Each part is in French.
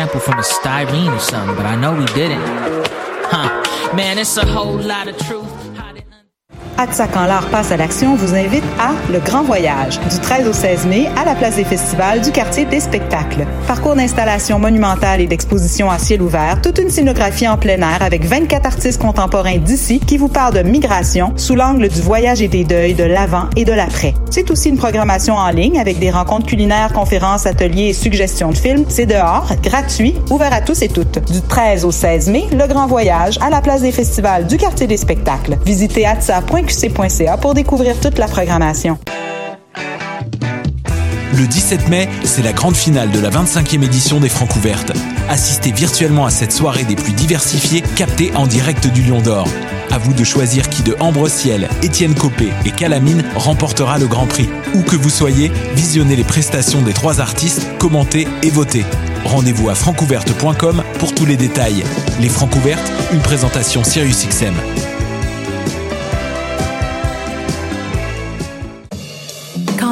sample from a styrene or something, but I know we didn't. Huh. Man, it's a whole lot of truth. ATSA quand l'art passe à l'action vous invite à Le Grand Voyage du 13 au 16 mai à la place des festivals du quartier des spectacles. Parcours d'installation monumentale et d'exposition à ciel ouvert, toute une scénographie en plein air avec 24 artistes contemporains d'ici qui vous parlent de migration sous l'angle du voyage et des deuils de l'avant et de l'après. C'est aussi une programmation en ligne avec des rencontres culinaires, conférences, ateliers et suggestions de films. C'est dehors, gratuit, ouvert à tous et toutes. Du 13 au 16 mai, Le Grand Voyage à la place des festivals du quartier des spectacles. Visitez atsa.com pour découvrir toute la programmation. Le 17 mai, c'est la grande finale de la 25e édition des Francs ouvertes. Assistez virtuellement à cette soirée des plus diversifiées, captée en direct du Lion d'Or. À vous de choisir qui de Ambre Ciel, Étienne Copé et Calamine remportera le Grand Prix. Où que vous soyez, visionnez les prestations des trois artistes, commentez et votez. Rendez-vous à francouverte.com pour tous les détails. Les Francs ouvertes, une présentation SiriusXM.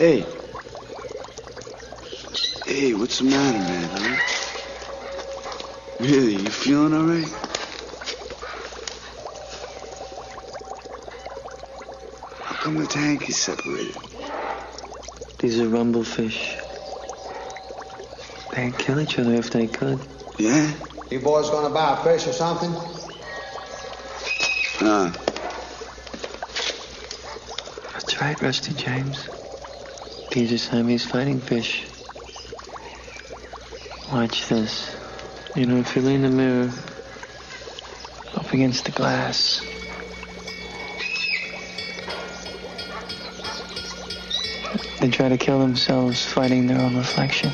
Hey. Hey, what's the matter, man? Huh? Really, you feeling all right? How come the tank is separated? These are rumble fish. They'd kill each other if they could. Yeah? You boys gonna buy a fish or something? Huh. That's right, Rusty James. These are Siamese fighting fish. Watch this. You know, if you lean the mirror up against the glass, they try to kill themselves fighting their own reflection.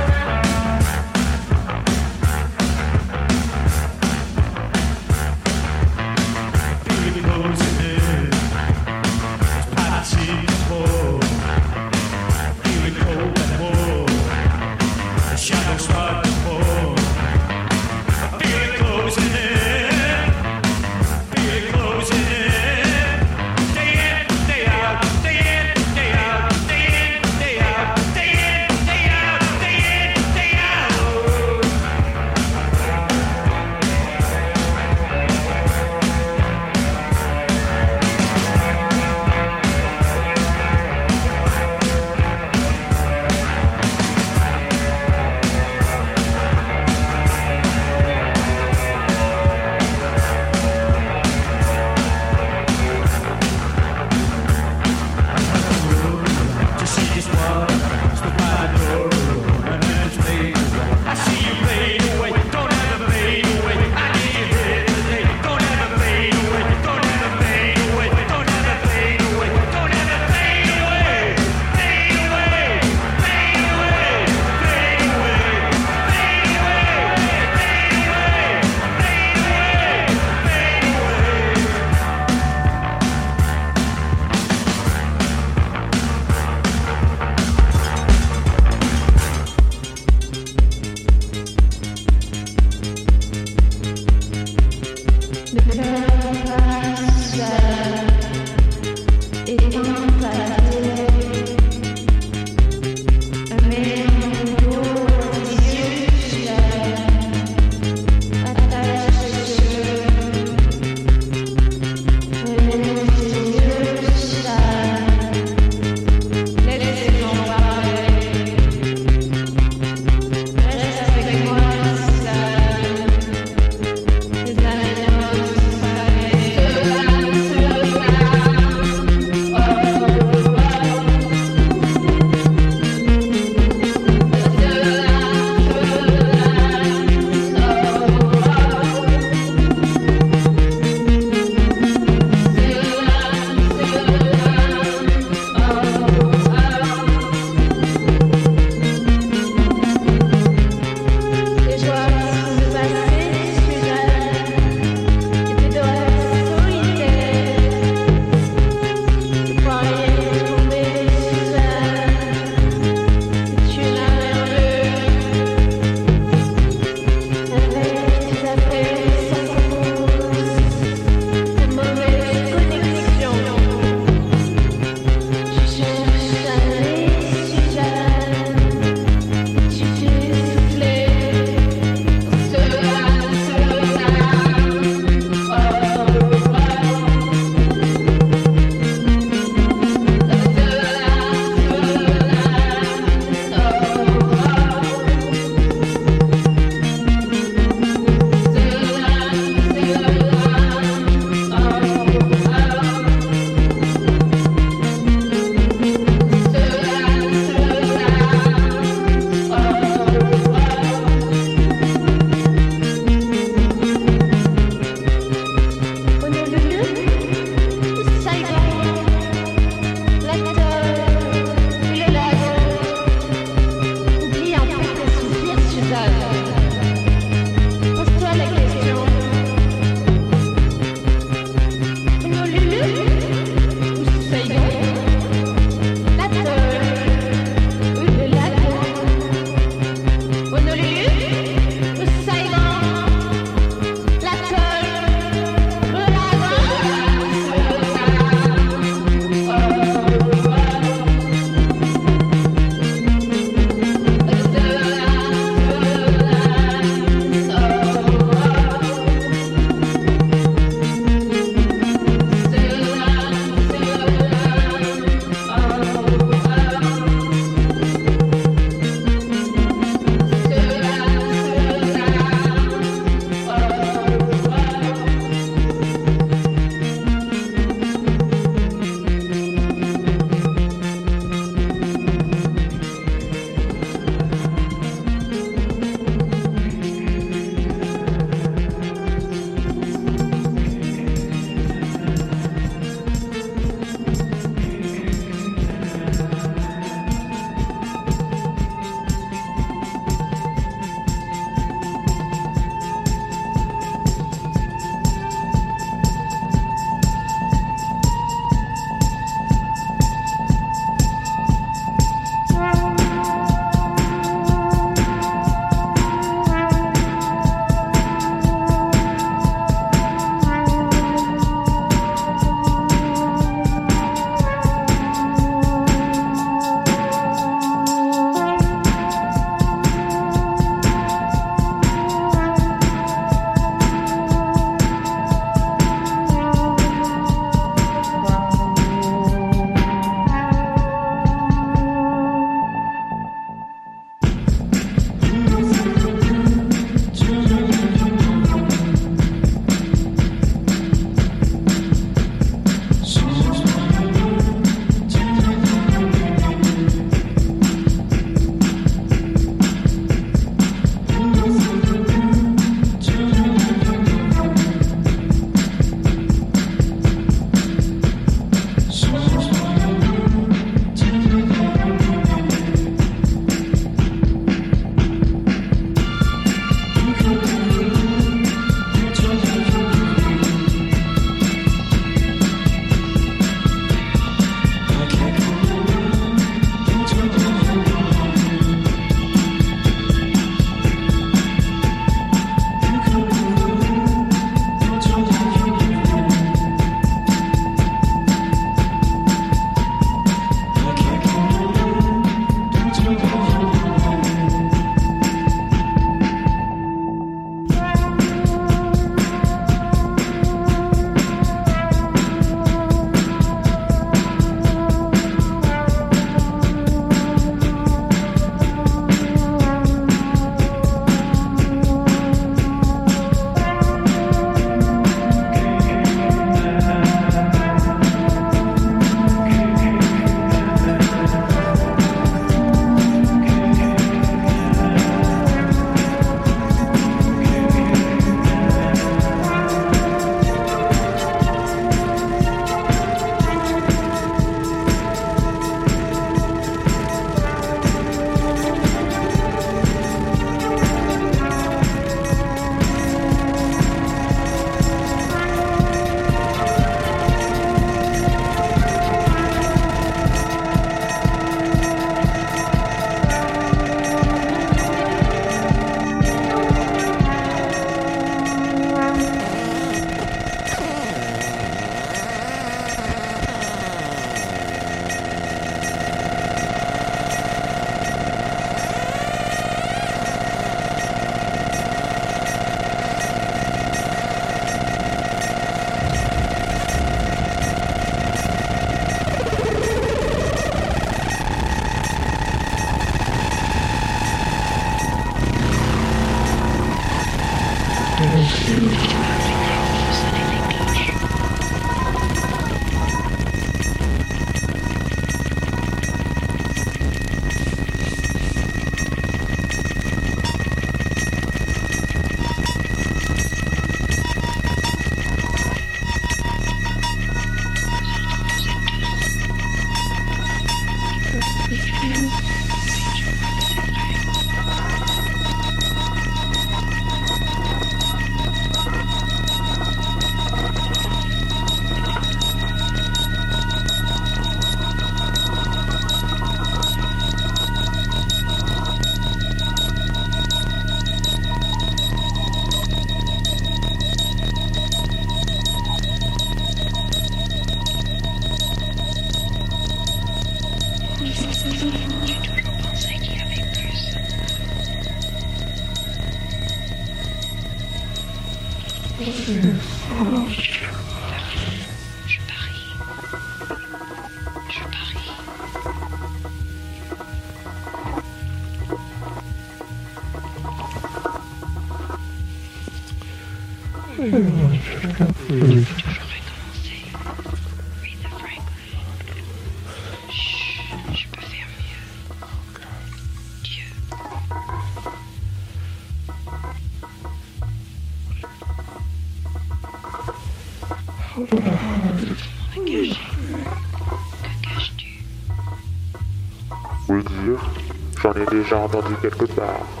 J'en ai déjà entendu quelque part.